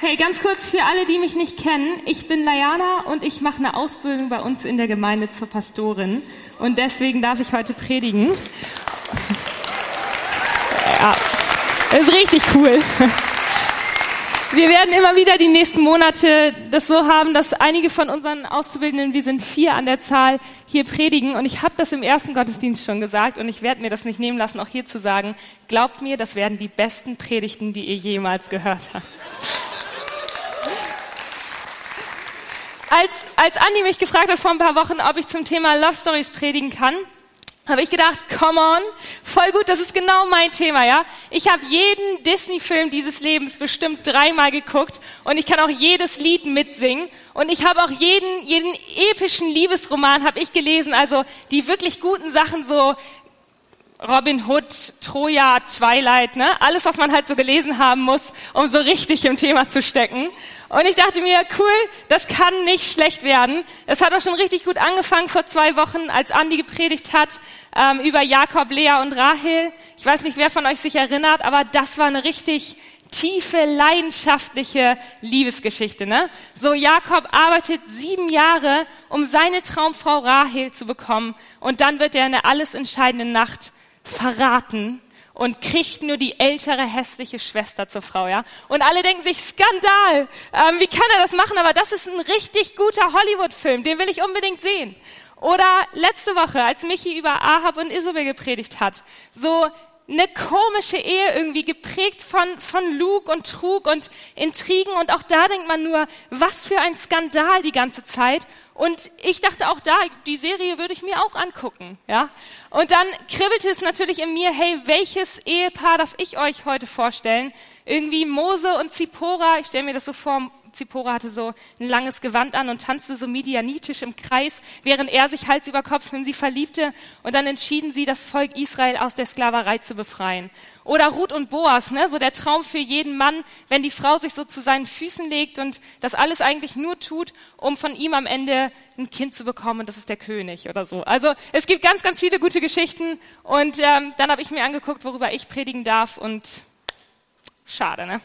Hey, ganz kurz für alle, die mich nicht kennen. Ich bin Layana und ich mache eine Ausbildung bei uns in der Gemeinde zur Pastorin. Und deswegen darf ich heute predigen. Ja, ist richtig cool. Wir werden immer wieder die nächsten Monate das so haben, dass einige von unseren Auszubildenden, wir sind vier an der Zahl, hier predigen. Und ich habe das im ersten Gottesdienst schon gesagt und ich werde mir das nicht nehmen lassen, auch hier zu sagen, glaubt mir, das werden die besten Predigten, die ihr jemals gehört habt. Als, als Andi mich gefragt hat vor ein paar Wochen, ob ich zum Thema Love Stories predigen kann, habe ich gedacht, come on, voll gut, das ist genau mein Thema, ja. Ich habe jeden Disney-Film dieses Lebens bestimmt dreimal geguckt und ich kann auch jedes Lied mitsingen und ich habe auch jeden, jeden epischen Liebesroman habe ich gelesen, also die wirklich guten Sachen so Robin Hood, Troja, Twilight, ne? Alles, was man halt so gelesen haben muss, um so richtig im Thema zu stecken. Und ich dachte mir, cool, das kann nicht schlecht werden. Es hat auch schon richtig gut angefangen vor zwei Wochen, als Andi gepredigt hat ähm, über Jakob, Lea und Rahel. Ich weiß nicht, wer von euch sich erinnert, aber das war eine richtig tiefe, leidenschaftliche Liebesgeschichte. Ne? So, Jakob arbeitet sieben Jahre, um seine Traumfrau Rahel zu bekommen. Und dann wird er in der alles entscheidenden Nacht verraten und kriegt nur die ältere hässliche Schwester zur Frau, ja. Und alle denken sich Skandal. Ähm, wie kann er das machen? Aber das ist ein richtig guter Hollywood-Film. Den will ich unbedingt sehen. Oder letzte Woche, als Michi über Ahab und Isabel gepredigt hat. So eine komische Ehe irgendwie geprägt von, von Lug und Trug und Intrigen und auch da denkt man nur, was für ein Skandal die ganze Zeit. Und ich dachte auch da, die Serie würde ich mir auch angucken, ja. Und dann kribbelte es natürlich in mir, hey, welches Ehepaar darf ich euch heute vorstellen? Irgendwie Mose und Zipora, ich stelle mir das so vor, Zipora hatte so ein langes Gewand an und tanzte so midianitisch im Kreis, während er sich Hals über Kopf in sie verliebte. Und dann entschieden sie, das Volk Israel aus der Sklaverei zu befreien. Oder Ruth und Boas, ne, so der Traum für jeden Mann, wenn die Frau sich so zu seinen Füßen legt und das alles eigentlich nur tut, um von ihm am Ende ein Kind zu bekommen. Und das ist der König oder so. Also es gibt ganz, ganz viele gute Geschichten. Und ähm, dann habe ich mir angeguckt, worüber ich predigen darf. Und schade, ne?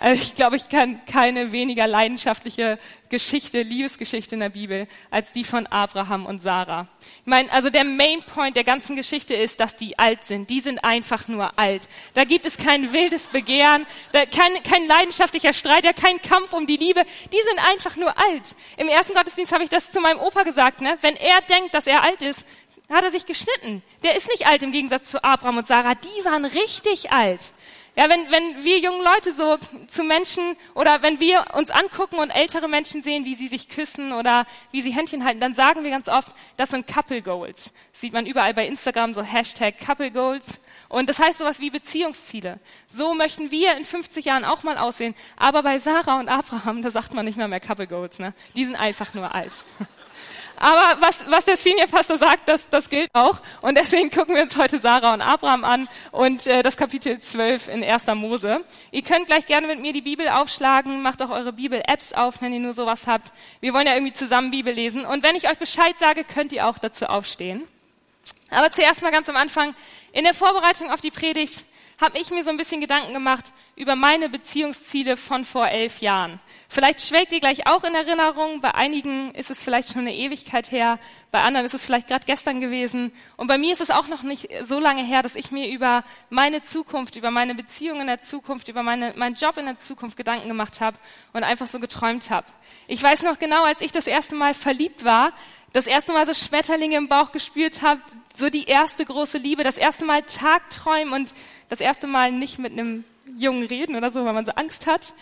Also ich glaube, ich kann keine weniger leidenschaftliche Geschichte, Liebesgeschichte in der Bibel, als die von Abraham und Sarah. Ich meine, also der Main Point der ganzen Geschichte ist, dass die alt sind. Die sind einfach nur alt. Da gibt es kein wildes Begehren, kein, kein leidenschaftlicher Streit, kein Kampf um die Liebe. Die sind einfach nur alt. Im ersten Gottesdienst habe ich das zu meinem Opa gesagt, ne? Wenn er denkt, dass er alt ist, hat er sich geschnitten. Der ist nicht alt im Gegensatz zu Abraham und Sarah. Die waren richtig alt. Ja, wenn, wenn wir jungen Leute so zu Menschen oder wenn wir uns angucken und ältere Menschen sehen, wie sie sich küssen oder wie sie Händchen halten, dann sagen wir ganz oft, das sind Couple Goals. Das sieht man überall bei Instagram, so Hashtag Couple Goals. Und das heißt sowas wie Beziehungsziele. So möchten wir in 50 Jahren auch mal aussehen. Aber bei Sarah und Abraham, da sagt man nicht mehr mehr Couple Goals. Ne? Die sind einfach nur alt. Aber was, was der Senior Pastor sagt, das, das gilt auch. Und deswegen gucken wir uns heute Sarah und Abraham an und äh, das Kapitel 12 in 1. Mose. Ihr könnt gleich gerne mit mir die Bibel aufschlagen, macht auch eure Bibel-Apps auf, wenn ihr nur sowas habt. Wir wollen ja irgendwie zusammen Bibel lesen. Und wenn ich euch Bescheid sage, könnt ihr auch dazu aufstehen. Aber zuerst mal ganz am Anfang, in der Vorbereitung auf die Predigt habe ich mir so ein bisschen Gedanken gemacht über meine Beziehungsziele von vor elf Jahren. Vielleicht schwelgt ihr gleich auch in Erinnerung. Bei einigen ist es vielleicht schon eine Ewigkeit her, bei anderen ist es vielleicht gerade gestern gewesen. Und bei mir ist es auch noch nicht so lange her, dass ich mir über meine Zukunft, über meine Beziehung in der Zukunft, über meine, meinen Job in der Zukunft Gedanken gemacht habe und einfach so geträumt habe. Ich weiß noch genau, als ich das erste Mal verliebt war, das erste Mal so Schmetterlinge im Bauch gespürt habe, so die erste große Liebe, das erste Mal Tagträumen und das erste Mal nicht mit einem Jungen reden oder so, weil man so Angst hat.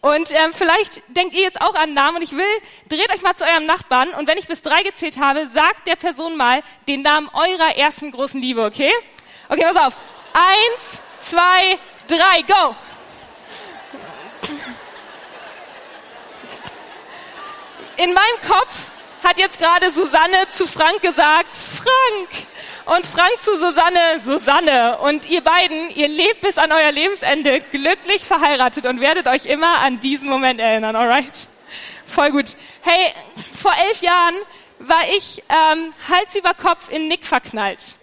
Und ähm, vielleicht denkt ihr jetzt auch an Namen und ich will, dreht euch mal zu eurem Nachbarn und wenn ich bis drei gezählt habe, sagt der Person mal den Namen eurer ersten großen Liebe, okay? Okay, pass auf. Eins, zwei, drei, go! In meinem Kopf hat jetzt gerade Susanne zu Frank gesagt, Frank! Und Frank zu Susanne, Susanne. Und ihr beiden, ihr lebt bis an euer Lebensende glücklich verheiratet und werdet euch immer an diesen Moment erinnern, alright? Voll gut. Hey, vor elf Jahren war ich ähm, Hals über Kopf in Nick verknallt.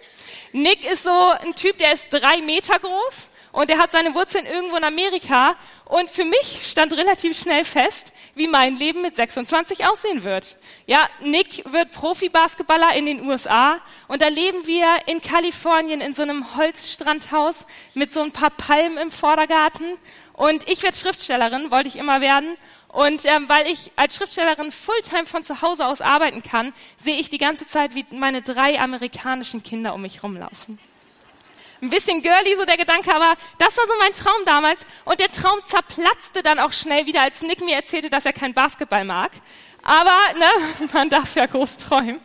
Nick ist so ein Typ, der ist drei Meter groß und der hat seine Wurzeln irgendwo in Amerika Und für mich stand relativ schnell fest, wie mein Leben mit 26 aussehen wird. Ja, Nick wird Profi-Basketballer in den USA und da leben wir in Kalifornien in so einem Holzstrandhaus mit so ein paar Palmen im Vordergarten. Und ich werde Schriftstellerin, wollte ich immer werden. Und ähm, weil ich als Schriftstellerin Fulltime von zu Hause aus arbeiten kann, sehe ich die ganze Zeit, wie meine drei amerikanischen Kinder um mich rumlaufen. Ein bisschen girly so der Gedanke, aber das war so mein Traum damals. Und der Traum zerplatzte dann auch schnell wieder, als Nick mir erzählte, dass er kein Basketball mag. Aber ne, man darf ja groß träumen.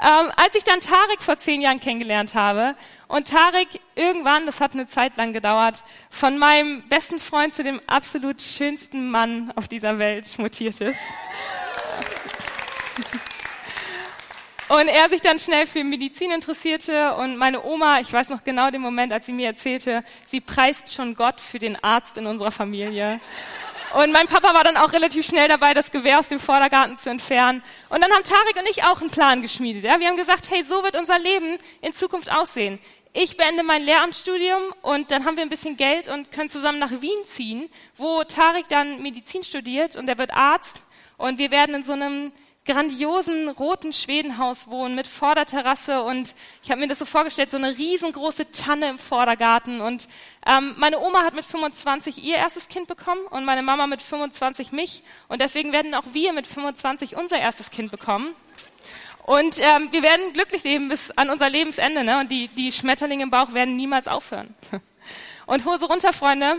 Ähm, als ich dann Tarek vor zehn Jahren kennengelernt habe und Tarek irgendwann, das hat eine Zeit lang gedauert, von meinem besten Freund zu dem absolut schönsten Mann auf dieser Welt mutiert ist. Und er sich dann schnell für Medizin interessierte und meine Oma, ich weiß noch genau den Moment, als sie mir erzählte, sie preist schon Gott für den Arzt in unserer Familie. Und mein Papa war dann auch relativ schnell dabei, das Gewehr aus dem Vordergarten zu entfernen. Und dann haben Tarek und ich auch einen Plan geschmiedet. Ja? Wir haben gesagt, hey, so wird unser Leben in Zukunft aussehen. Ich beende mein Lehramtsstudium und dann haben wir ein bisschen Geld und können zusammen nach Wien ziehen, wo Tarek dann Medizin studiert und er wird Arzt. Und wir werden in so einem grandiosen roten Schwedenhaus wohnen mit Vorderterrasse und ich habe mir das so vorgestellt, so eine riesengroße Tanne im Vordergarten und ähm, meine Oma hat mit 25 ihr erstes Kind bekommen und meine Mama mit 25 mich und deswegen werden auch wir mit 25 unser erstes Kind bekommen. Und ähm, wir werden glücklich leben bis an unser Lebensende ne? und die, die Schmetterlinge im Bauch werden niemals aufhören. Und Hose runter, Freunde.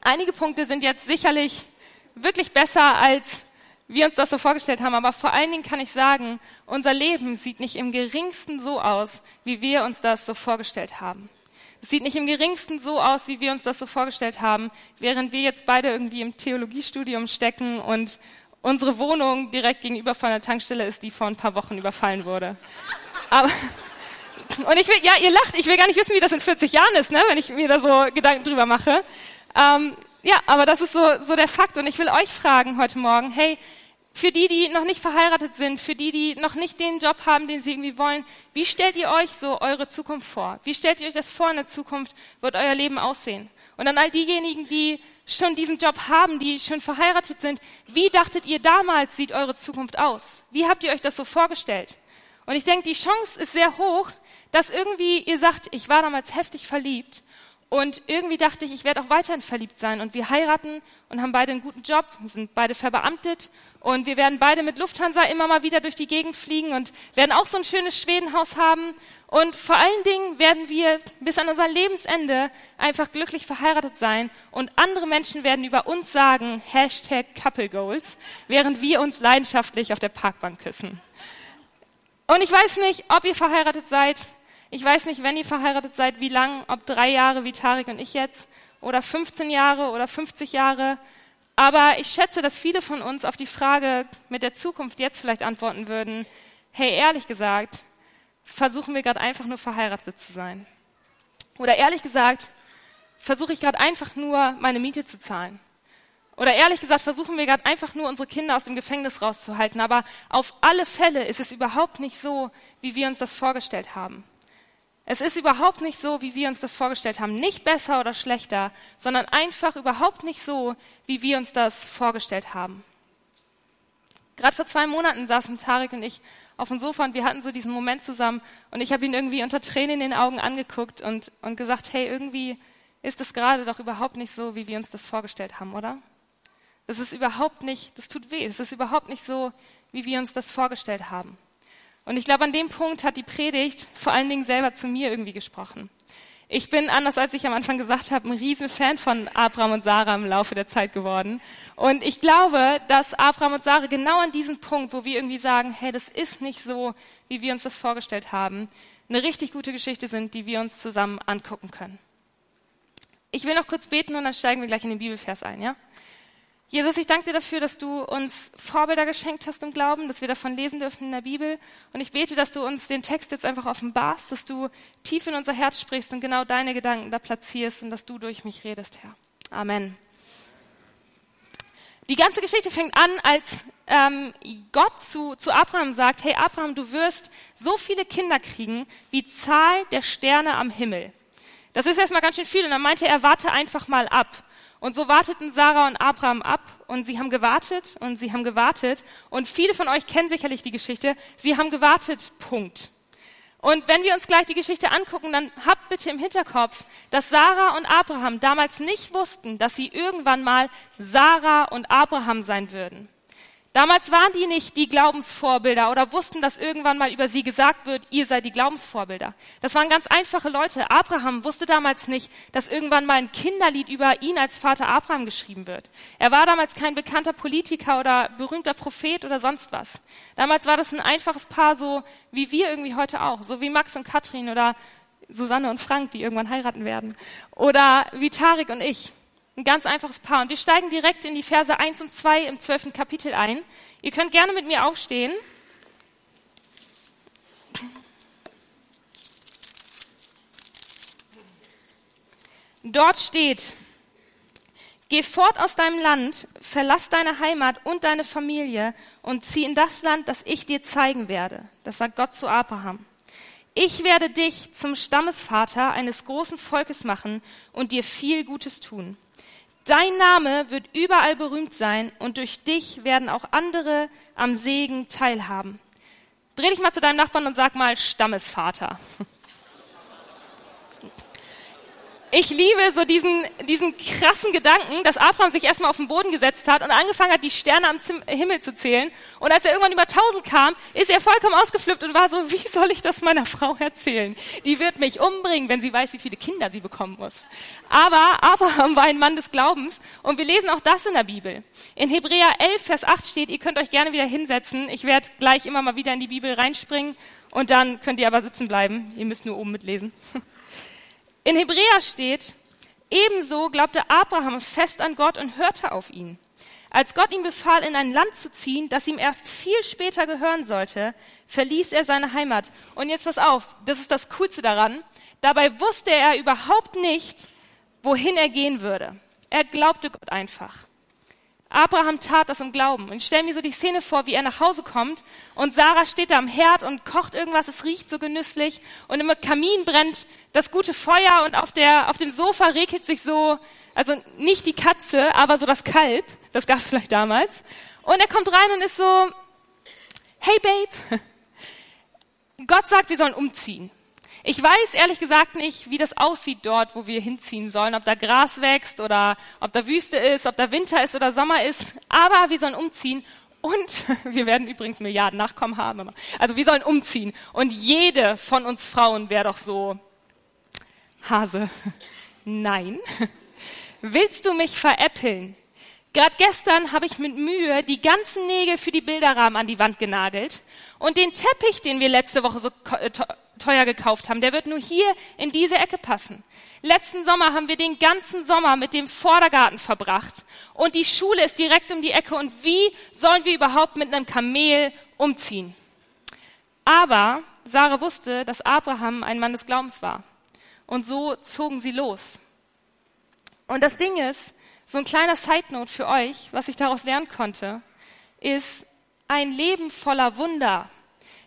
Einige Punkte sind jetzt sicherlich wirklich besser als wir uns das so vorgestellt haben. Aber vor allen Dingen kann ich sagen, unser Leben sieht nicht im geringsten so aus, wie wir uns das so vorgestellt haben. Es sieht nicht im geringsten so aus, wie wir uns das so vorgestellt haben, während wir jetzt beide irgendwie im Theologiestudium stecken und unsere Wohnung direkt gegenüber von der Tankstelle ist, die vor ein paar Wochen überfallen wurde. Aber, und ich will, ja, ihr lacht, ich will gar nicht wissen, wie das in 40 Jahren ist, ne, wenn ich mir da so Gedanken drüber mache. Ähm, ja, aber das ist so, so der Fakt. Und ich will euch fragen heute Morgen, hey, für die, die noch nicht verheiratet sind, für die, die noch nicht den Job haben, den sie irgendwie wollen, wie stellt ihr euch so eure Zukunft vor? Wie stellt ihr euch das vor, in der Zukunft wird euer Leben aussehen? Und an all diejenigen, die schon diesen Job haben, die schon verheiratet sind, wie dachtet ihr damals, sieht eure Zukunft aus? Wie habt ihr euch das so vorgestellt? Und ich denke, die Chance ist sehr hoch, dass irgendwie ihr sagt, ich war damals heftig verliebt und irgendwie dachte ich, ich werde auch weiterhin verliebt sein. Und wir heiraten und haben beide einen guten Job, sind beide verbeamtet. Und wir werden beide mit Lufthansa immer mal wieder durch die Gegend fliegen und werden auch so ein schönes Schwedenhaus haben. Und vor allen Dingen werden wir bis an unser Lebensende einfach glücklich verheiratet sein. Und andere Menschen werden über uns sagen, Hashtag Couple Goals, während wir uns leidenschaftlich auf der Parkbank küssen. Und ich weiß nicht, ob ihr verheiratet seid. Ich weiß nicht, wenn ihr verheiratet seid, wie lang, ob drei Jahre wie Tarek und ich jetzt oder 15 Jahre oder 50 Jahre. Aber ich schätze, dass viele von uns auf die Frage mit der Zukunft jetzt vielleicht antworten würden, hey, ehrlich gesagt, versuchen wir gerade einfach nur verheiratet zu sein. Oder ehrlich gesagt, versuche ich gerade einfach nur meine Miete zu zahlen. Oder ehrlich gesagt, versuchen wir gerade einfach nur unsere Kinder aus dem Gefängnis rauszuhalten. Aber auf alle Fälle ist es überhaupt nicht so, wie wir uns das vorgestellt haben. Es ist überhaupt nicht so, wie wir uns das vorgestellt haben. Nicht besser oder schlechter, sondern einfach überhaupt nicht so, wie wir uns das vorgestellt haben. Gerade vor zwei Monaten saßen Tarek und ich auf dem Sofa und wir hatten so diesen Moment zusammen und ich habe ihn irgendwie unter Tränen in den Augen angeguckt und, und gesagt, hey, irgendwie ist es gerade doch überhaupt nicht so, wie wir uns das vorgestellt haben, oder? Das ist überhaupt nicht, das tut weh, es ist überhaupt nicht so, wie wir uns das vorgestellt haben. Und ich glaube, an dem Punkt hat die Predigt vor allen Dingen selber zu mir irgendwie gesprochen. Ich bin, anders als ich am Anfang gesagt habe, ein riesen Fan von Abraham und Sarah im Laufe der Zeit geworden. Und ich glaube, dass Abraham und Sarah genau an diesem Punkt, wo wir irgendwie sagen, hey, das ist nicht so, wie wir uns das vorgestellt haben, eine richtig gute Geschichte sind, die wir uns zusammen angucken können. Ich will noch kurz beten und dann steigen wir gleich in den Bibelvers ein, ja? Jesus, ich danke dir dafür, dass du uns Vorbilder geschenkt hast im Glauben, dass wir davon lesen dürfen in der Bibel. Und ich bete, dass du uns den Text jetzt einfach offenbarst, dass du tief in unser Herz sprichst und genau deine Gedanken da platzierst und dass du durch mich redest, Herr. Amen. Die ganze Geschichte fängt an, als ähm, Gott zu, zu Abraham sagt, hey Abraham, du wirst so viele Kinder kriegen wie Zahl der Sterne am Himmel. Das ist erstmal ganz schön viel und dann meinte er, warte einfach mal ab. Und so warteten Sarah und Abraham ab und sie haben gewartet und sie haben gewartet. Und viele von euch kennen sicherlich die Geschichte. Sie haben gewartet, Punkt. Und wenn wir uns gleich die Geschichte angucken, dann habt bitte im Hinterkopf, dass Sarah und Abraham damals nicht wussten, dass sie irgendwann mal Sarah und Abraham sein würden. Damals waren die nicht die Glaubensvorbilder oder wussten, dass irgendwann mal über sie gesagt wird, ihr seid die Glaubensvorbilder. Das waren ganz einfache Leute. Abraham wusste damals nicht, dass irgendwann mal ein Kinderlied über ihn als Vater Abraham geschrieben wird. Er war damals kein bekannter Politiker oder berühmter Prophet oder sonst was. Damals war das ein einfaches Paar, so wie wir irgendwie heute auch. So wie Max und Katrin oder Susanne und Frank, die irgendwann heiraten werden. Oder wie Tarik und ich. Ein ganz einfaches Paar. Und wir steigen direkt in die Verse 1 und 2 im 12. Kapitel ein. Ihr könnt gerne mit mir aufstehen. Dort steht, Geh fort aus deinem Land, verlass deine Heimat und deine Familie und zieh in das Land, das ich dir zeigen werde. Das sagt Gott zu Abraham. Ich werde dich zum Stammesvater eines großen Volkes machen und dir viel Gutes tun. Dein Name wird überall berühmt sein und durch dich werden auch andere am Segen teilhaben. Dreh dich mal zu deinem Nachbarn und sag mal Stammesvater. ich liebe so diesen, diesen krassen Gedanken, dass Abraham sich erstmal auf den Boden gesetzt hat und angefangen hat, die Sterne am Zim Himmel zu zählen. Und als er irgendwann über tausend kam, ist er vollkommen ausgeflippt und war so, wie soll ich das meiner Frau erzählen? Die wird mich umbringen, wenn sie weiß, wie viele Kinder sie bekommen muss. Aber Abraham war ein Mann des Glaubens und wir lesen auch das in der Bibel. In Hebräer 11, Vers 8 steht, ihr könnt euch gerne wieder hinsetzen. Ich werde gleich immer mal wieder in die Bibel reinspringen und dann könnt ihr aber sitzen bleiben. Ihr müsst nur oben mitlesen. In Hebräer steht, ebenso glaubte Abraham fest an Gott und hörte auf ihn. Als Gott ihm befahl, in ein Land zu ziehen, das ihm erst viel später gehören sollte, verließ er seine Heimat. Und jetzt pass auf, das ist das Coolste daran. Dabei wusste er überhaupt nicht, wohin er gehen würde. Er glaubte Gott einfach. Abraham tat das im Glauben. Und ich stelle mir so die Szene vor, wie er nach Hause kommt und Sarah steht da am Herd und kocht irgendwas, es riecht so genüsslich und im Kamin brennt das gute Feuer und auf, der, auf dem Sofa regelt sich so, also nicht die Katze, aber so das Kalb, das gab es vielleicht damals. Und er kommt rein und ist so, hey Babe, Gott sagt, wir sollen umziehen. Ich weiß ehrlich gesagt nicht, wie das aussieht dort, wo wir hinziehen sollen, ob da Gras wächst oder ob da Wüste ist, ob da Winter ist oder Sommer ist, aber wir sollen umziehen und wir werden übrigens Milliarden Nachkommen haben. Also wir sollen umziehen und jede von uns Frauen wäre doch so, Hase, nein. Willst du mich veräppeln? Gerade gestern habe ich mit Mühe die ganzen Nägel für die Bilderrahmen an die Wand genagelt und den Teppich, den wir letzte Woche so äh, teuer gekauft haben. Der wird nur hier in diese Ecke passen. Letzten Sommer haben wir den ganzen Sommer mit dem Vordergarten verbracht. Und die Schule ist direkt um die Ecke. Und wie sollen wir überhaupt mit einem Kamel umziehen? Aber Sarah wusste, dass Abraham ein Mann des Glaubens war. Und so zogen sie los. Und das Ding ist, so ein kleiner Side Note für euch, was ich daraus lernen konnte, ist ein Leben voller Wunder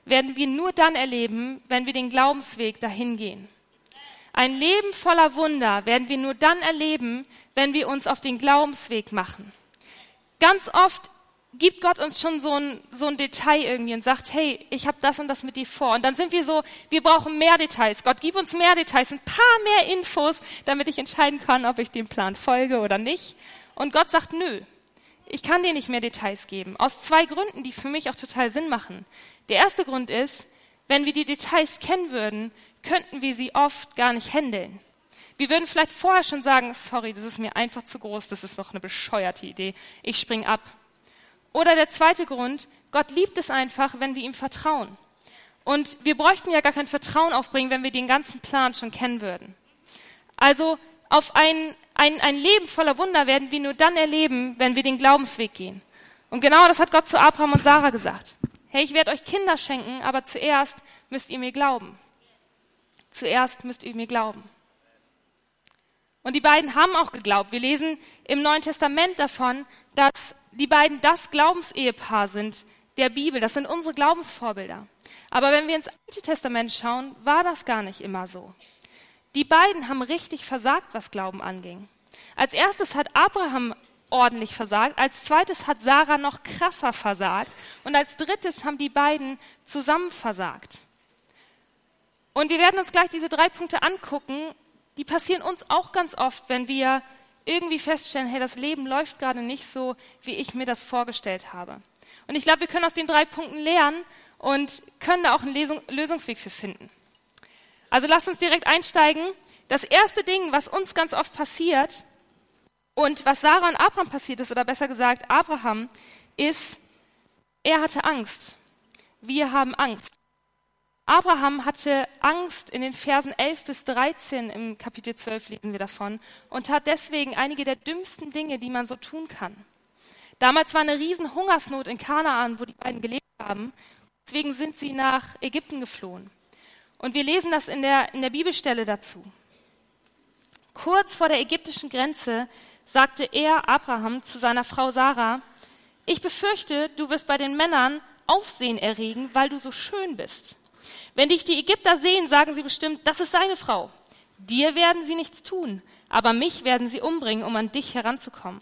werden wir nur dann erleben, wenn wir den Glaubensweg dahin gehen. Ein Leben voller Wunder werden wir nur dann erleben, wenn wir uns auf den Glaubensweg machen. Ganz oft gibt Gott uns schon so ein, so ein Detail irgendwie und sagt, hey, ich habe das und das mit dir vor. Und dann sind wir so, wir brauchen mehr Details. Gott, gib uns mehr Details, ein paar mehr Infos, damit ich entscheiden kann, ob ich dem Plan folge oder nicht. Und Gott sagt, nö, ich kann dir nicht mehr Details geben. Aus zwei Gründen, die für mich auch total Sinn machen. Der erste Grund ist, wenn wir die Details kennen würden, könnten wir sie oft gar nicht handeln. Wir würden vielleicht vorher schon sagen, sorry, das ist mir einfach zu groß, das ist doch eine bescheuerte Idee, ich spring ab. Oder der zweite Grund, Gott liebt es einfach, wenn wir ihm vertrauen. Und wir bräuchten ja gar kein Vertrauen aufbringen, wenn wir den ganzen Plan schon kennen würden. Also auf ein, ein, ein Leben voller Wunder werden wir nur dann erleben, wenn wir den Glaubensweg gehen. Und genau das hat Gott zu Abraham und Sarah gesagt. Hey, ich werde euch Kinder schenken, aber zuerst müsst ihr mir glauben. Zuerst müsst ihr mir glauben. Und die beiden haben auch geglaubt. Wir lesen im Neuen Testament davon, dass die beiden das Glaubensehepaar sind der Bibel. Das sind unsere Glaubensvorbilder. Aber wenn wir ins Alte Testament schauen, war das gar nicht immer so. Die beiden haben richtig versagt, was Glauben anging. Als erstes hat Abraham ordentlich versagt, als zweites hat Sarah noch krasser versagt und als drittes haben die beiden zusammen versagt. Und wir werden uns gleich diese drei Punkte angucken, die passieren uns auch ganz oft, wenn wir irgendwie feststellen, hey, das Leben läuft gerade nicht so, wie ich mir das vorgestellt habe. Und ich glaube, wir können aus den drei Punkten lernen und können da auch einen Lesung, Lösungsweg für finden. Also lasst uns direkt einsteigen. Das erste Ding, was uns ganz oft passiert und was Sarah und Abraham passiert ist, oder besser gesagt Abraham, ist, er hatte Angst. Wir haben Angst. Abraham hatte Angst in den Versen 11 bis 13 im Kapitel 12 lesen wir davon und tat deswegen einige der dümmsten Dinge, die man so tun kann. Damals war eine riesen Hungersnot in Kanaan, wo die beiden gelebt haben. Deswegen sind sie nach Ägypten geflohen. Und wir lesen das in der, in der Bibelstelle dazu. Kurz vor der ägyptischen Grenze sagte er, Abraham, zu seiner Frau Sarah, ich befürchte, du wirst bei den Männern Aufsehen erregen, weil du so schön bist. Wenn dich die Ägypter sehen, sagen sie bestimmt, das ist seine Frau. Dir werden sie nichts tun, aber mich werden sie umbringen, um an dich heranzukommen.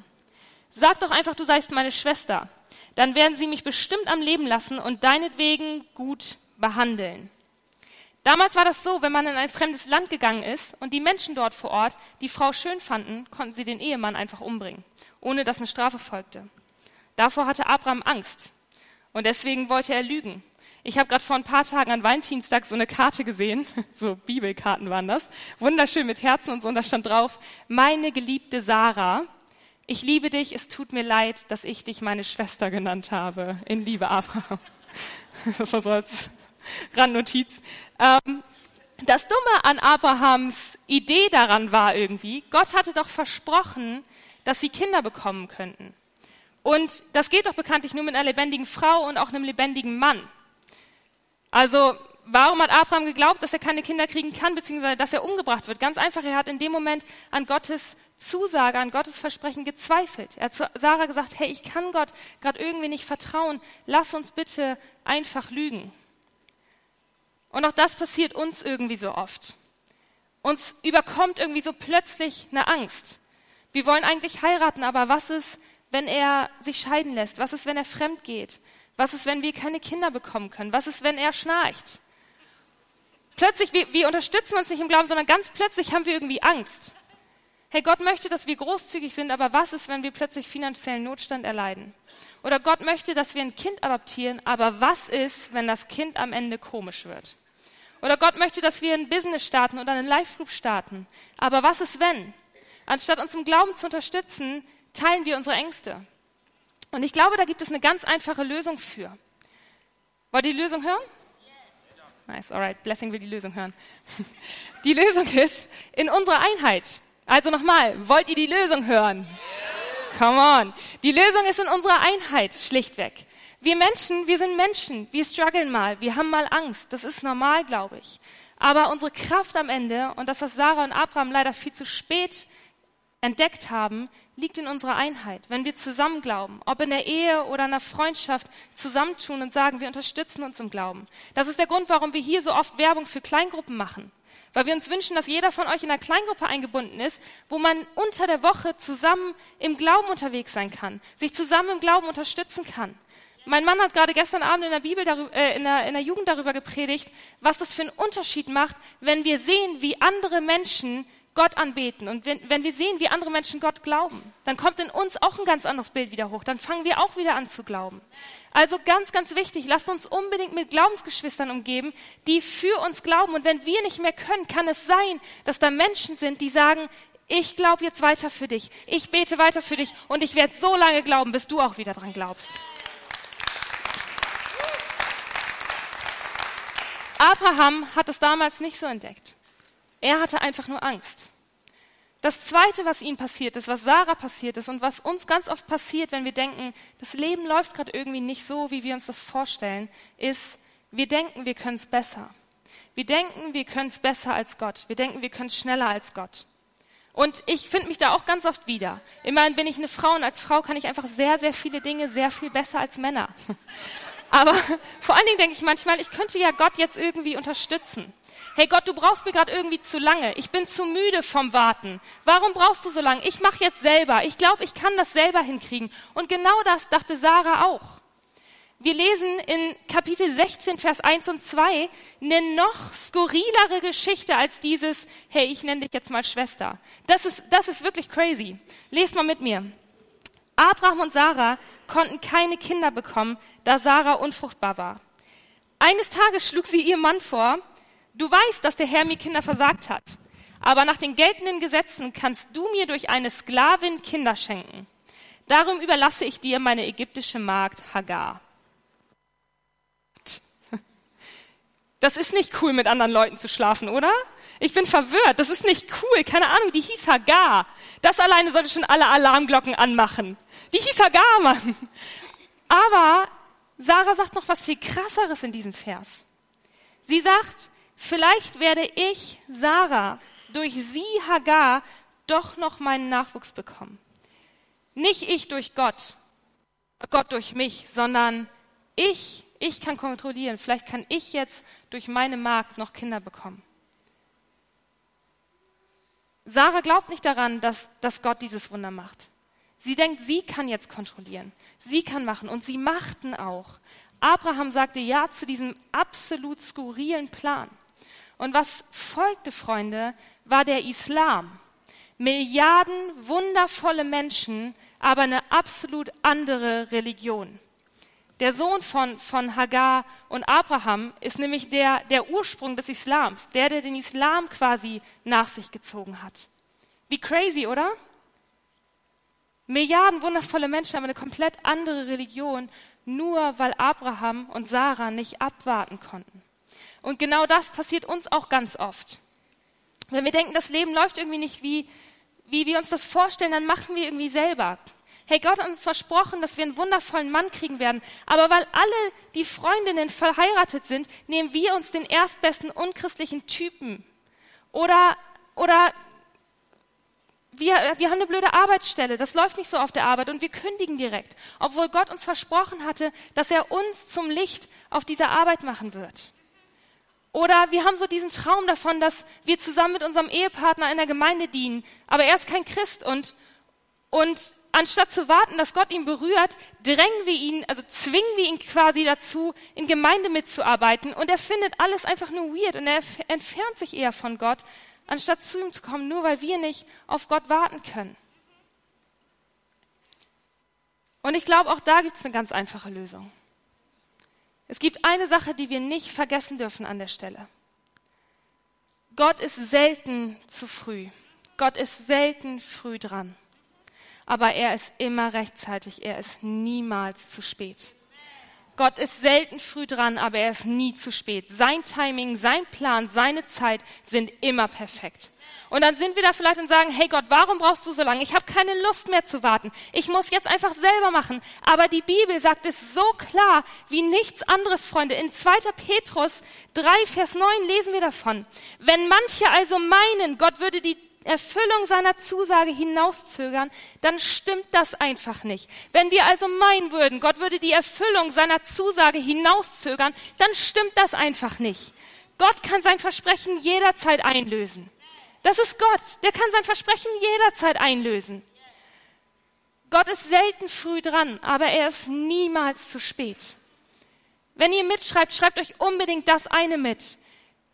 Sag doch einfach, du seist meine Schwester. Dann werden sie mich bestimmt am Leben lassen und deinetwegen gut behandeln. Damals war das so, wenn man in ein fremdes Land gegangen ist und die Menschen dort vor Ort die Frau schön fanden, konnten sie den Ehemann einfach umbringen, ohne dass eine Strafe folgte. Davor hatte Abraham Angst und deswegen wollte er lügen. Ich habe gerade vor ein paar Tagen an Valentinstag so eine Karte gesehen, so Bibelkarten waren das, wunderschön mit Herzen und so, und da stand drauf, meine geliebte Sarah, ich liebe dich, es tut mir leid, dass ich dich meine Schwester genannt habe, in Liebe Abraham. Das war so als Randnotiz. Ähm, das Dumme an Abrahams Idee daran war irgendwie, Gott hatte doch versprochen, dass sie Kinder bekommen könnten. Und das geht doch bekanntlich nur mit einer lebendigen Frau und auch einem lebendigen Mann. Also warum hat Abraham geglaubt, dass er keine Kinder kriegen kann, beziehungsweise dass er umgebracht wird? Ganz einfach, er hat in dem Moment an Gottes Zusage, an Gottes Versprechen gezweifelt. Er hat zu Sarah gesagt, hey, ich kann Gott gerade irgendwie nicht vertrauen, lass uns bitte einfach lügen. Und auch das passiert uns irgendwie so oft. Uns überkommt irgendwie so plötzlich eine Angst. Wir wollen eigentlich heiraten, aber was ist, wenn er sich scheiden lässt? Was ist, wenn er fremd geht? Was ist, wenn wir keine Kinder bekommen können? Was ist, wenn er schnarcht? Plötzlich, wir, wir unterstützen uns nicht im Glauben, sondern ganz plötzlich haben wir irgendwie Angst. Hey, Gott möchte, dass wir großzügig sind, aber was ist, wenn wir plötzlich finanziellen Notstand erleiden? Oder Gott möchte, dass wir ein Kind adoptieren, aber was ist, wenn das Kind am Ende komisch wird? Oder Gott möchte, dass wir ein Business starten oder einen Live-Group starten, aber was ist, wenn? Anstatt uns im Glauben zu unterstützen, teilen wir unsere Ängste. Und ich glaube, da gibt es eine ganz einfache Lösung für. Wollt ihr die Lösung hören? Nice, alright. Blessing will die Lösung hören. Die Lösung ist in unserer Einheit. Also nochmal, wollt ihr die Lösung hören? Come on. Die Lösung ist in unserer Einheit, schlichtweg. Wir Menschen, wir sind Menschen. Wir strugglen mal. Wir haben mal Angst. Das ist normal, glaube ich. Aber unsere Kraft am Ende und das, was Sarah und Abraham leider viel zu spät entdeckt haben, liegt in unserer Einheit. Wenn wir zusammen glauben, ob in der Ehe oder in der Freundschaft zusammentun und sagen, wir unterstützen uns im Glauben. Das ist der Grund, warum wir hier so oft Werbung für Kleingruppen machen. Weil wir uns wünschen, dass jeder von euch in einer Kleingruppe eingebunden ist, wo man unter der Woche zusammen im Glauben unterwegs sein kann, sich zusammen im Glauben unterstützen kann. Mein Mann hat gerade gestern Abend in der Bibel, darüber, äh, in, der, in der Jugend darüber gepredigt, was das für einen Unterschied macht, wenn wir sehen, wie andere Menschen Gott anbeten und wenn, wenn wir sehen, wie andere Menschen Gott glauben, dann kommt in uns auch ein ganz anderes Bild wieder hoch. Dann fangen wir auch wieder an zu glauben. Also ganz, ganz wichtig, lasst uns unbedingt mit Glaubensgeschwistern umgeben, die für uns glauben. Und wenn wir nicht mehr können, kann es sein, dass da Menschen sind, die sagen, ich glaube jetzt weiter für dich, ich bete weiter für dich und ich werde so lange glauben, bis du auch wieder dran glaubst. Abraham hat es damals nicht so entdeckt. Er hatte einfach nur Angst. Das Zweite, was ihm passiert ist, was Sarah passiert ist und was uns ganz oft passiert, wenn wir denken, das Leben läuft gerade irgendwie nicht so, wie wir uns das vorstellen, ist, wir denken, wir können es besser. Wir denken, wir können es besser als Gott. Wir denken, wir können schneller als Gott. Und ich finde mich da auch ganz oft wieder. Immerhin bin ich eine Frau und als Frau kann ich einfach sehr, sehr viele Dinge sehr viel besser als Männer. Aber vor allen Dingen denke ich manchmal, ich könnte ja Gott jetzt irgendwie unterstützen. Hey Gott, du brauchst mir gerade irgendwie zu lange. Ich bin zu müde vom Warten. Warum brauchst du so lange? Ich mache jetzt selber. Ich glaube, ich kann das selber hinkriegen. Und genau das dachte Sarah auch. Wir lesen in Kapitel 16, Vers 1 und 2 eine noch skurrilere Geschichte als dieses, hey, ich nenne dich jetzt mal Schwester. Das ist, das ist wirklich crazy. Lest mal mit mir. Abraham und Sarah konnten keine Kinder bekommen, da Sarah unfruchtbar war. Eines Tages schlug sie ihrem Mann vor, du weißt, dass der Herr mir Kinder versagt hat, aber nach den geltenden Gesetzen kannst du mir durch eine Sklavin Kinder schenken. Darum überlasse ich dir meine ägyptische Magd Hagar. Das ist nicht cool, mit anderen Leuten zu schlafen, oder? Ich bin verwirrt. Das ist nicht cool. Keine Ahnung, die hieß Hagar. Das alleine sollte schon alle Alarmglocken anmachen. Die hieß Hagar, Mann. Aber Sarah sagt noch was viel krasseres in diesem Vers. Sie sagt, vielleicht werde ich, Sarah, durch sie, Hagar, doch noch meinen Nachwuchs bekommen. Nicht ich durch Gott, Gott durch mich, sondern ich, ich kann kontrollieren. Vielleicht kann ich jetzt durch meine Magd noch Kinder bekommen. Sarah glaubt nicht daran, dass, dass Gott dieses Wunder macht. Sie denkt, sie kann jetzt kontrollieren. Sie kann machen. Und sie machten auch. Abraham sagte Ja zu diesem absolut skurrilen Plan. Und was folgte, Freunde, war der Islam. Milliarden wundervolle Menschen, aber eine absolut andere Religion. Der Sohn von, von Hagar und Abraham ist nämlich der, der Ursprung des Islams, der, der den Islam quasi nach sich gezogen hat. Wie crazy, oder? Milliarden wundervolle Menschen haben eine komplett andere Religion, nur weil Abraham und Sarah nicht abwarten konnten. Und genau das passiert uns auch ganz oft. Wenn wir denken, das Leben läuft irgendwie nicht wie, wie wir uns das vorstellen, dann machen wir irgendwie selber. Hey, Gott hat uns versprochen, dass wir einen wundervollen Mann kriegen werden. Aber weil alle die Freundinnen verheiratet sind, nehmen wir uns den erstbesten unchristlichen Typen. Oder, oder wir, wir haben eine blöde Arbeitsstelle, das läuft nicht so auf der Arbeit und wir kündigen direkt, obwohl Gott uns versprochen hatte, dass er uns zum Licht auf dieser Arbeit machen wird. Oder wir haben so diesen Traum davon, dass wir zusammen mit unserem Ehepartner in der Gemeinde dienen, aber er ist kein Christ und, und anstatt zu warten, dass Gott ihn berührt, drängen wir ihn, also zwingen wir ihn quasi dazu, in Gemeinde mitzuarbeiten. Und er findet alles einfach nur weird und er entfernt sich eher von Gott, anstatt zu ihm zu kommen, nur weil wir nicht auf Gott warten können. Und ich glaube, auch da gibt es eine ganz einfache Lösung. Es gibt eine Sache, die wir nicht vergessen dürfen an der Stelle. Gott ist selten zu früh. Gott ist selten früh dran aber er ist immer rechtzeitig, er ist niemals zu spät. Gott ist selten früh dran, aber er ist nie zu spät. Sein Timing, sein Plan, seine Zeit sind immer perfekt. Und dann sind wir da vielleicht und sagen, hey Gott, warum brauchst du so lange? Ich habe keine Lust mehr zu warten. Ich muss jetzt einfach selber machen. Aber die Bibel sagt es so klar wie nichts anderes, Freunde. In 2. Petrus 3, Vers 9 lesen wir davon. Wenn manche also meinen, Gott würde die Erfüllung seiner Zusage hinauszögern, dann stimmt das einfach nicht. Wenn wir also meinen würden, Gott würde die Erfüllung seiner Zusage hinauszögern, dann stimmt das einfach nicht. Gott kann sein Versprechen jederzeit einlösen. Das ist Gott, der kann sein Versprechen jederzeit einlösen. Gott ist selten früh dran, aber er ist niemals zu spät. Wenn ihr mitschreibt, schreibt euch unbedingt das eine mit.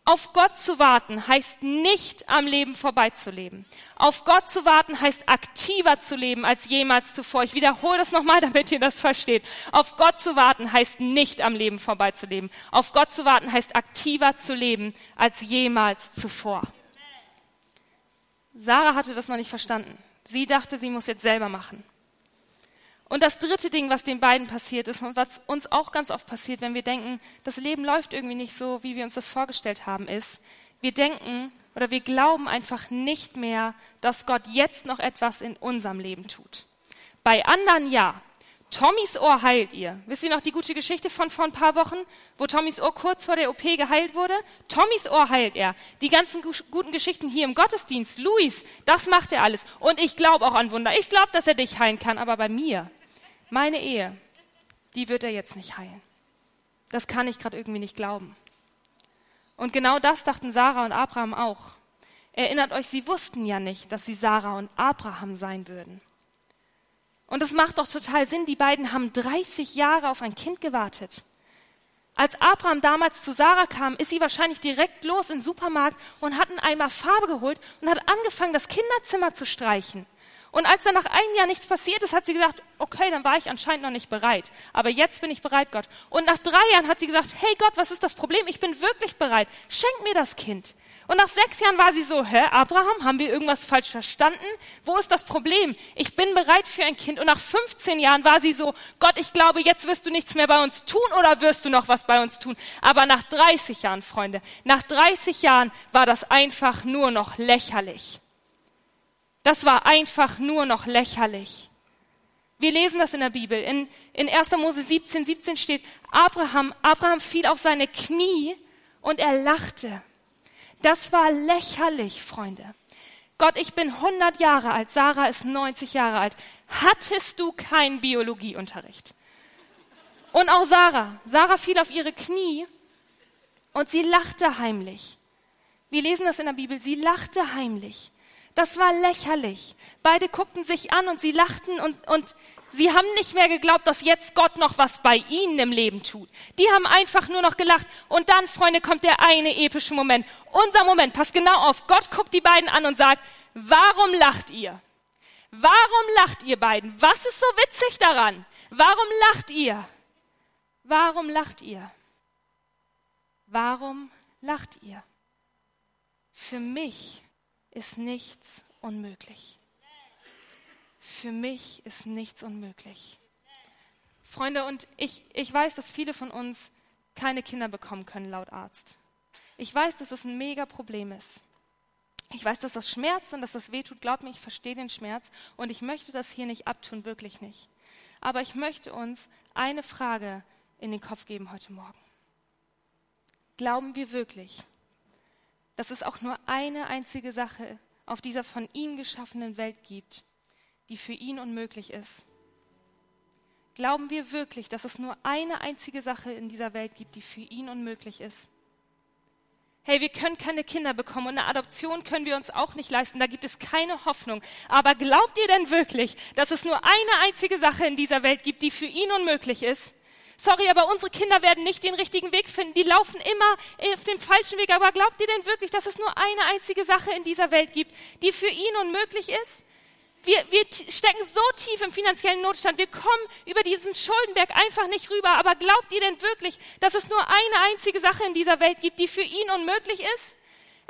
Auf Gott zu warten heißt nicht am Leben vorbeizuleben. Auf Gott zu warten heißt aktiver zu leben als jemals zuvor. Ich wiederhole das nochmal, damit ihr das versteht. Auf Gott zu warten heißt nicht am Leben vorbeizuleben. Auf Gott zu warten heißt aktiver zu leben als jemals zuvor. Sarah hatte das noch nicht verstanden. Sie dachte, sie muss jetzt selber machen. Und das dritte Ding, was den beiden passiert ist und was uns auch ganz oft passiert, wenn wir denken, das Leben läuft irgendwie nicht so, wie wir uns das vorgestellt haben, ist, wir denken oder wir glauben einfach nicht mehr, dass Gott jetzt noch etwas in unserem Leben tut. Bei anderen ja. Tommys Ohr heilt ihr. Wisst ihr noch die gute Geschichte von vor ein paar Wochen, wo Tommys Ohr kurz vor der OP geheilt wurde? Tommys Ohr heilt er. Die ganzen guten Geschichten hier im Gottesdienst, Luis, das macht er alles. Und ich glaube auch an Wunder. Ich glaube, dass er dich heilen kann, aber bei mir, meine Ehe, die wird er jetzt nicht heilen. das kann ich gerade irgendwie nicht glauben. Und genau das dachten Sarah und Abraham auch. Erinnert euch, sie wussten ja nicht, dass sie Sarah und Abraham sein würden. Und es macht doch total Sinn, die beiden haben 30 Jahre auf ein Kind gewartet. Als Abraham damals zu Sarah kam, ist sie wahrscheinlich direkt los in den Supermarkt und hat einen Eimer Farbe geholt und hat angefangen, das Kinderzimmer zu streichen. Und als dann nach einem Jahr nichts passiert ist, hat sie gesagt, okay, dann war ich anscheinend noch nicht bereit. Aber jetzt bin ich bereit, Gott. Und nach drei Jahren hat sie gesagt, hey Gott, was ist das Problem? Ich bin wirklich bereit. Schenk mir das Kind. Und nach sechs Jahren war sie so, hä, Abraham, haben wir irgendwas falsch verstanden? Wo ist das Problem? Ich bin bereit für ein Kind. Und nach 15 Jahren war sie so, Gott, ich glaube, jetzt wirst du nichts mehr bei uns tun oder wirst du noch was bei uns tun? Aber nach 30 Jahren, Freunde, nach 30 Jahren war das einfach nur noch lächerlich. Das war einfach nur noch lächerlich. Wir lesen das in der Bibel. In, in 1. Mose 17, 17 steht, Abraham, Abraham fiel auf seine Knie und er lachte. Das war lächerlich, Freunde. Gott, ich bin 100 Jahre alt, Sarah ist 90 Jahre alt. Hattest du keinen Biologieunterricht? Und auch Sarah. Sarah fiel auf ihre Knie und sie lachte heimlich. Wir lesen das in der Bibel. Sie lachte heimlich. Das war lächerlich. Beide guckten sich an und sie lachten und, und sie haben nicht mehr geglaubt, dass jetzt Gott noch was bei ihnen im Leben tut. Die haben einfach nur noch gelacht. Und dann, Freunde, kommt der eine epische Moment. Unser Moment, passt genau auf. Gott guckt die beiden an und sagt, warum lacht ihr? Warum lacht ihr beiden? Was ist so witzig daran? Warum lacht ihr? Warum lacht ihr? Warum lacht ihr? Für mich ist nichts unmöglich. Für mich ist nichts unmöglich. Freunde, und ich, ich weiß, dass viele von uns keine Kinder bekommen können, laut Arzt. Ich weiß, dass es ein mega Problem ist. Ich weiß, dass das schmerzt und dass das wehtut. Glaub mir, ich verstehe den Schmerz und ich möchte das hier nicht abtun, wirklich nicht. Aber ich möchte uns eine Frage in den Kopf geben heute Morgen. Glauben wir wirklich, dass es auch nur eine einzige Sache auf dieser von ihm geschaffenen Welt gibt, die für ihn unmöglich ist? Glauben wir wirklich, dass es nur eine einzige Sache in dieser Welt gibt, die für ihn unmöglich ist? Hey, wir können keine Kinder bekommen und eine Adoption können wir uns auch nicht leisten. Da gibt es keine Hoffnung. Aber glaubt ihr denn wirklich, dass es nur eine einzige Sache in dieser Welt gibt, die für ihn unmöglich ist? Sorry, aber unsere Kinder werden nicht den richtigen Weg finden. Die laufen immer auf dem falschen Weg. Aber glaubt ihr denn wirklich, dass es nur eine einzige Sache in dieser Welt gibt, die für ihn unmöglich ist? Wir, wir stecken so tief im finanziellen Notstand. Wir kommen über diesen Schuldenberg einfach nicht rüber. Aber glaubt ihr denn wirklich, dass es nur eine einzige Sache in dieser Welt gibt, die für ihn unmöglich ist?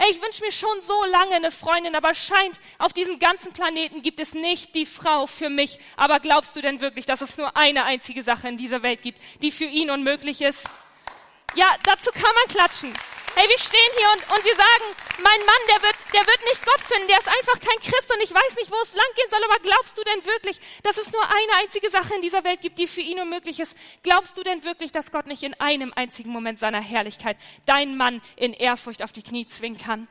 Ey, ich wünsche mir schon so lange eine Freundin, aber scheint, auf diesem ganzen Planeten gibt es nicht die Frau für mich. Aber glaubst du denn wirklich, dass es nur eine einzige Sache in dieser Welt gibt, die für ihn unmöglich ist? Ja, dazu kann man klatschen. Hey, wir stehen hier und, und wir sagen, mein Mann, der wird, der wird nicht Gott finden, der ist einfach kein Christ und ich weiß nicht, wo es langgehen soll, aber glaubst du denn wirklich, dass es nur eine einzige Sache in dieser Welt gibt, die für ihn unmöglich ist? Glaubst du denn wirklich, dass Gott nicht in einem einzigen Moment seiner Herrlichkeit deinen Mann in Ehrfurcht auf die Knie zwingen kann?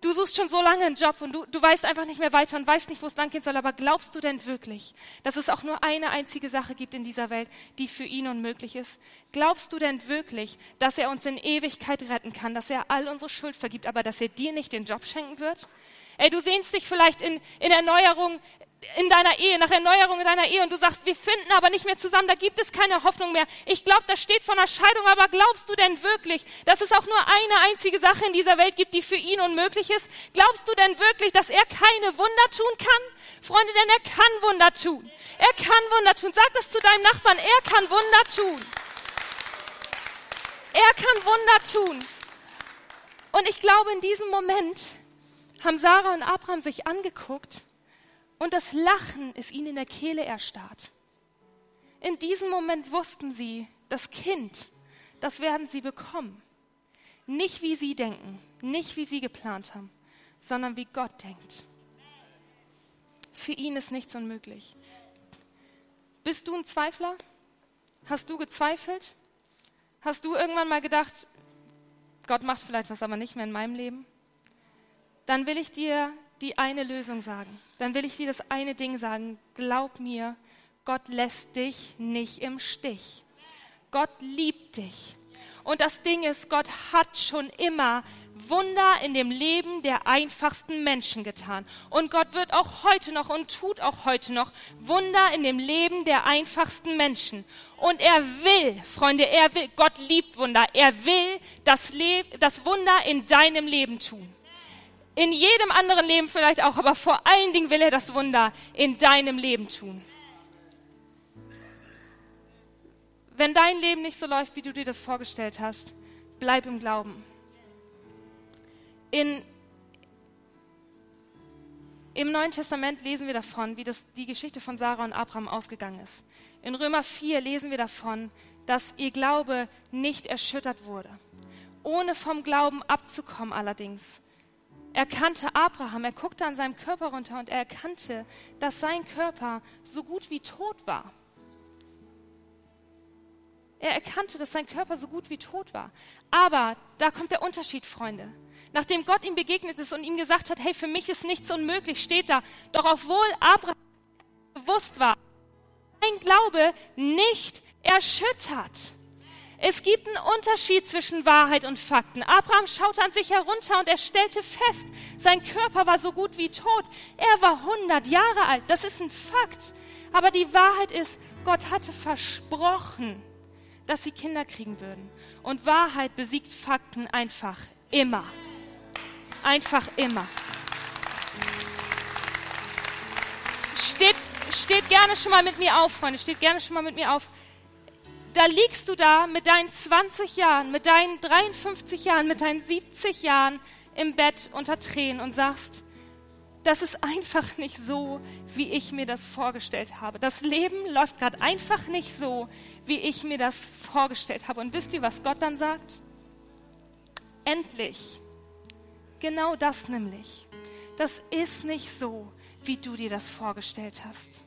Du suchst schon so lange einen Job und du, du weißt einfach nicht mehr weiter und weißt nicht, wo es lang gehen soll. Aber glaubst du denn wirklich, dass es auch nur eine einzige Sache gibt in dieser Welt, die für ihn unmöglich ist? Glaubst du denn wirklich, dass er uns in Ewigkeit retten kann, dass er all unsere Schuld vergibt, aber dass er dir nicht den Job schenken wird? Ey, du sehnst dich vielleicht in, in Erneuerung in deiner Ehe, nach Erneuerung in deiner Ehe und du sagst, wir finden aber nicht mehr zusammen, da gibt es keine Hoffnung mehr. Ich glaube, das steht vor einer Scheidung, aber glaubst du denn wirklich, dass es auch nur eine einzige Sache in dieser Welt gibt, die für ihn unmöglich ist? Glaubst du denn wirklich, dass er keine Wunder tun kann? Freunde, denn er kann Wunder tun. Er kann Wunder tun. Sag das zu deinem Nachbarn, er kann Wunder tun. Er kann Wunder tun. Und ich glaube, in diesem Moment haben Sarah und Abraham sich angeguckt und das Lachen ist ihnen in der Kehle erstarrt. In diesem Moment wussten sie, das Kind, das werden sie bekommen. Nicht wie sie denken, nicht wie sie geplant haben, sondern wie Gott denkt. Für ihn ist nichts unmöglich. Bist du ein Zweifler? Hast du gezweifelt? Hast du irgendwann mal gedacht, Gott macht vielleicht was aber nicht mehr in meinem Leben? Dann will ich dir die eine Lösung sagen. Dann will ich dir das eine Ding sagen. Glaub mir, Gott lässt dich nicht im Stich. Gott liebt dich. Und das Ding ist, Gott hat schon immer Wunder in dem Leben der einfachsten Menschen getan. Und Gott wird auch heute noch und tut auch heute noch Wunder in dem Leben der einfachsten Menschen. Und er will, Freunde, er will, Gott liebt Wunder. Er will das, Leb, das Wunder in deinem Leben tun. In jedem anderen Leben vielleicht auch, aber vor allen Dingen will er das Wunder in deinem Leben tun. Wenn dein Leben nicht so läuft, wie du dir das vorgestellt hast, bleib im Glauben. In, Im Neuen Testament lesen wir davon, wie das, die Geschichte von Sarah und Abraham ausgegangen ist. In Römer 4 lesen wir davon, dass ihr Glaube nicht erschüttert wurde. Ohne vom Glauben abzukommen allerdings. Erkannte Abraham, er guckte an seinem Körper runter und er erkannte, dass sein Körper so gut wie tot war. Er erkannte, dass sein Körper so gut wie tot war. Aber da kommt der Unterschied, Freunde. Nachdem Gott ihm begegnet ist und ihm gesagt hat, hey, für mich ist nichts unmöglich, steht da. Doch obwohl Abraham bewusst war, sein Glaube nicht erschüttert. Es gibt einen Unterschied zwischen Wahrheit und Fakten. Abraham schaute an sich herunter und er stellte fest, sein Körper war so gut wie tot. Er war 100 Jahre alt. Das ist ein Fakt. Aber die Wahrheit ist, Gott hatte versprochen, dass sie Kinder kriegen würden. Und Wahrheit besiegt Fakten einfach immer. Einfach immer. Steht, steht gerne schon mal mit mir auf, Freunde, steht gerne schon mal mit mir auf. Da liegst du da mit deinen 20 Jahren, mit deinen 53 Jahren, mit deinen 70 Jahren im Bett unter Tränen und sagst, das ist einfach nicht so, wie ich mir das vorgestellt habe. Das Leben läuft gerade einfach nicht so, wie ich mir das vorgestellt habe. Und wisst ihr, was Gott dann sagt? Endlich. Genau das nämlich. Das ist nicht so, wie du dir das vorgestellt hast.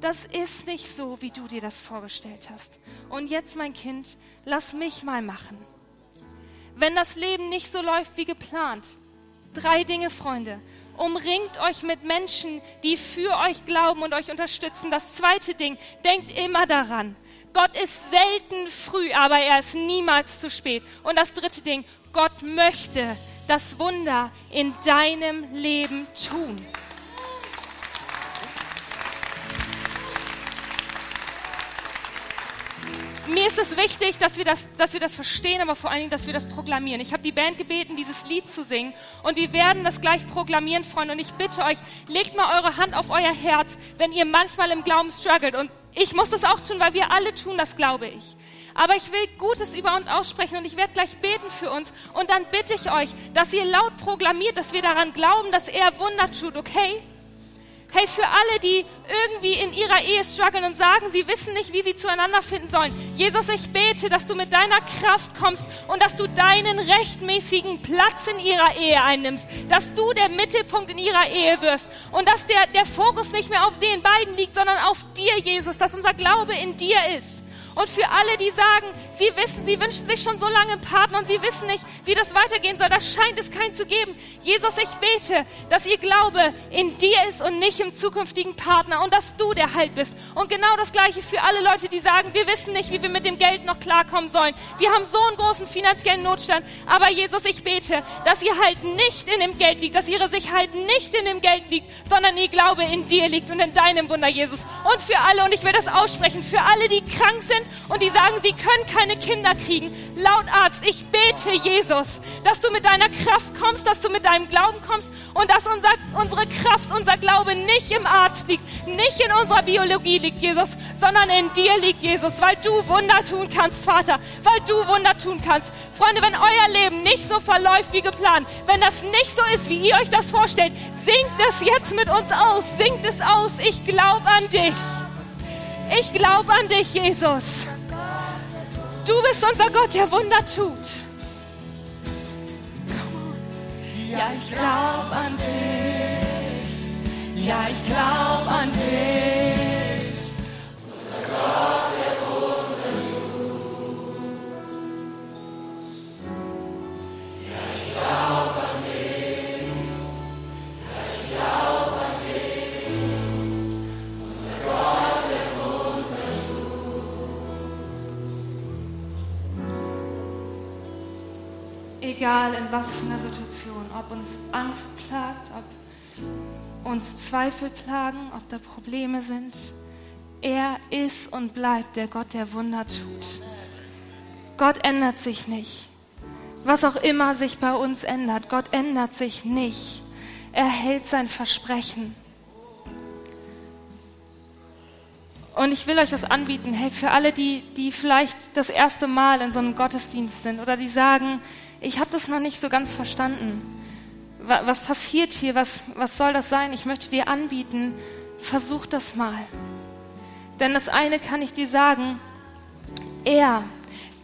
Das ist nicht so, wie du dir das vorgestellt hast. Und jetzt, mein Kind, lass mich mal machen. Wenn das Leben nicht so läuft wie geplant, drei Dinge, Freunde. Umringt euch mit Menschen, die für euch glauben und euch unterstützen. Das zweite Ding, denkt immer daran. Gott ist selten früh, aber er ist niemals zu spät. Und das dritte Ding, Gott möchte das Wunder in deinem Leben tun. Mir ist es wichtig, dass wir das, dass wir das verstehen, aber vor allen Dingen, dass wir das proklamieren. Ich habe die Band gebeten, dieses Lied zu singen und wir werden das gleich proklamieren, Freunde. Und ich bitte euch, legt mal eure Hand auf euer Herz, wenn ihr manchmal im Glauben struggelt. Und ich muss das auch tun, weil wir alle tun das, glaube ich. Aber ich will Gutes über uns aussprechen und ich werde gleich beten für uns. Und dann bitte ich euch, dass ihr laut proklamiert, dass wir daran glauben, dass er Wunder tut, okay? Hey, für alle, die irgendwie in ihrer Ehe strugglen und sagen, sie wissen nicht, wie sie zueinander finden sollen. Jesus, ich bete, dass du mit deiner Kraft kommst und dass du deinen rechtmäßigen Platz in ihrer Ehe einnimmst. Dass du der Mittelpunkt in ihrer Ehe wirst und dass der, der Fokus nicht mehr auf den beiden liegt, sondern auf dir, Jesus. Dass unser Glaube in dir ist. Und für alle, die sagen, sie wissen, sie wünschen sich schon so lange einen Partner und sie wissen nicht, wie das weitergehen soll, da scheint es keinen zu geben. Jesus, ich bete, dass ihr Glaube in dir ist und nicht im zukünftigen Partner und dass du der Halt bist. Und genau das Gleiche für alle Leute, die sagen, wir wissen nicht, wie wir mit dem Geld noch klarkommen sollen. Wir haben so einen großen finanziellen Notstand. Aber Jesus, ich bete, dass ihr Halt nicht in dem Geld liegt, dass ihre Sicherheit nicht in dem Geld liegt, sondern ihr Glaube in dir liegt und in deinem Wunder, Jesus. Und für alle, und ich will das aussprechen, für alle, die krank sind, und die sagen, sie können keine Kinder kriegen. Laut Arzt, ich bete, Jesus, dass du mit deiner Kraft kommst, dass du mit deinem Glauben kommst und dass unser, unsere Kraft, unser Glaube nicht im Arzt liegt, nicht in unserer Biologie liegt, Jesus, sondern in dir liegt, Jesus, weil du Wunder tun kannst, Vater, weil du Wunder tun kannst. Freunde, wenn euer Leben nicht so verläuft wie geplant, wenn das nicht so ist, wie ihr euch das vorstellt, singt es jetzt mit uns aus, singt es aus. Ich glaube an dich. Ich glaube an dich, Jesus. Du bist unser Gott, der Wunder tut. Ja, ich glaube an dich. Ja, ich glaube an dich. Unser Gott, der Wunder tut. Ja, ich glaube an dich. Egal in was für einer Situation, ob uns Angst plagt, ob uns Zweifel plagen, ob da Probleme sind. Er ist und bleibt der Gott, der Wunder tut. Gott ändert sich nicht. Was auch immer sich bei uns ändert, Gott ändert sich nicht. Er hält sein Versprechen. Und ich will euch was anbieten, hey, für alle, die, die vielleicht das erste Mal in so einem Gottesdienst sind oder die sagen, ich habe das noch nicht so ganz verstanden. Was passiert hier? Was, was soll das sein? Ich möchte dir anbieten, versuch das mal. Denn das eine kann ich dir sagen, er,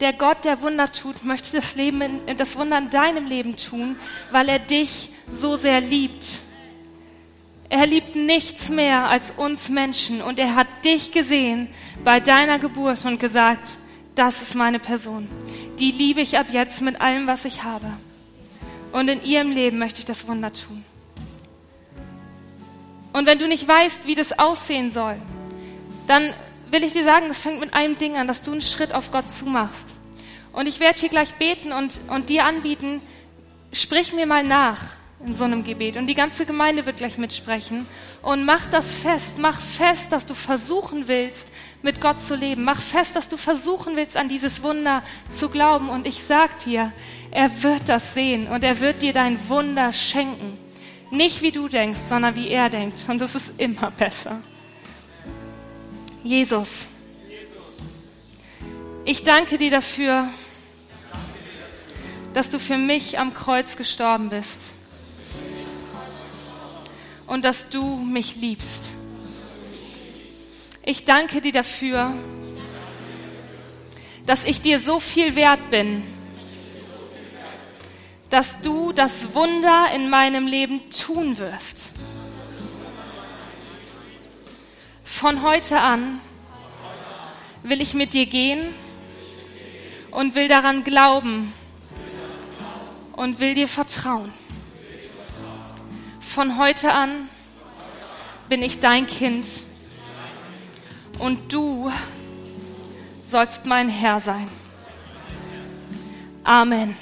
der Gott, der Wunder tut, möchte das, Leben in, das Wunder in deinem Leben tun, weil er dich so sehr liebt. Er liebt nichts mehr als uns Menschen und er hat dich gesehen bei deiner Geburt und gesagt, das ist meine Person. Die liebe ich ab jetzt mit allem, was ich habe. Und in ihrem Leben möchte ich das Wunder tun. Und wenn du nicht weißt, wie das aussehen soll, dann will ich dir sagen, das fängt mit einem Ding an, dass du einen Schritt auf Gott zumachst. Und ich werde hier gleich beten und, und dir anbieten, sprich mir mal nach in so einem Gebet. Und die ganze Gemeinde wird gleich mitsprechen. Und mach das fest. Mach fest, dass du versuchen willst, mit Gott zu leben. Mach fest, dass du versuchen willst, an dieses Wunder zu glauben. Und ich sag dir, er wird das sehen und er wird dir dein Wunder schenken. Nicht wie du denkst, sondern wie er denkt. Und das ist immer besser. Jesus, ich danke dir dafür, dass du für mich am Kreuz gestorben bist und dass du mich liebst. Ich danke dir dafür, dass ich dir so viel wert bin, dass du das Wunder in meinem Leben tun wirst. Von heute an will ich mit dir gehen und will daran glauben und will dir vertrauen. Von heute an bin ich dein Kind und du sollst mein Herr sein. Amen.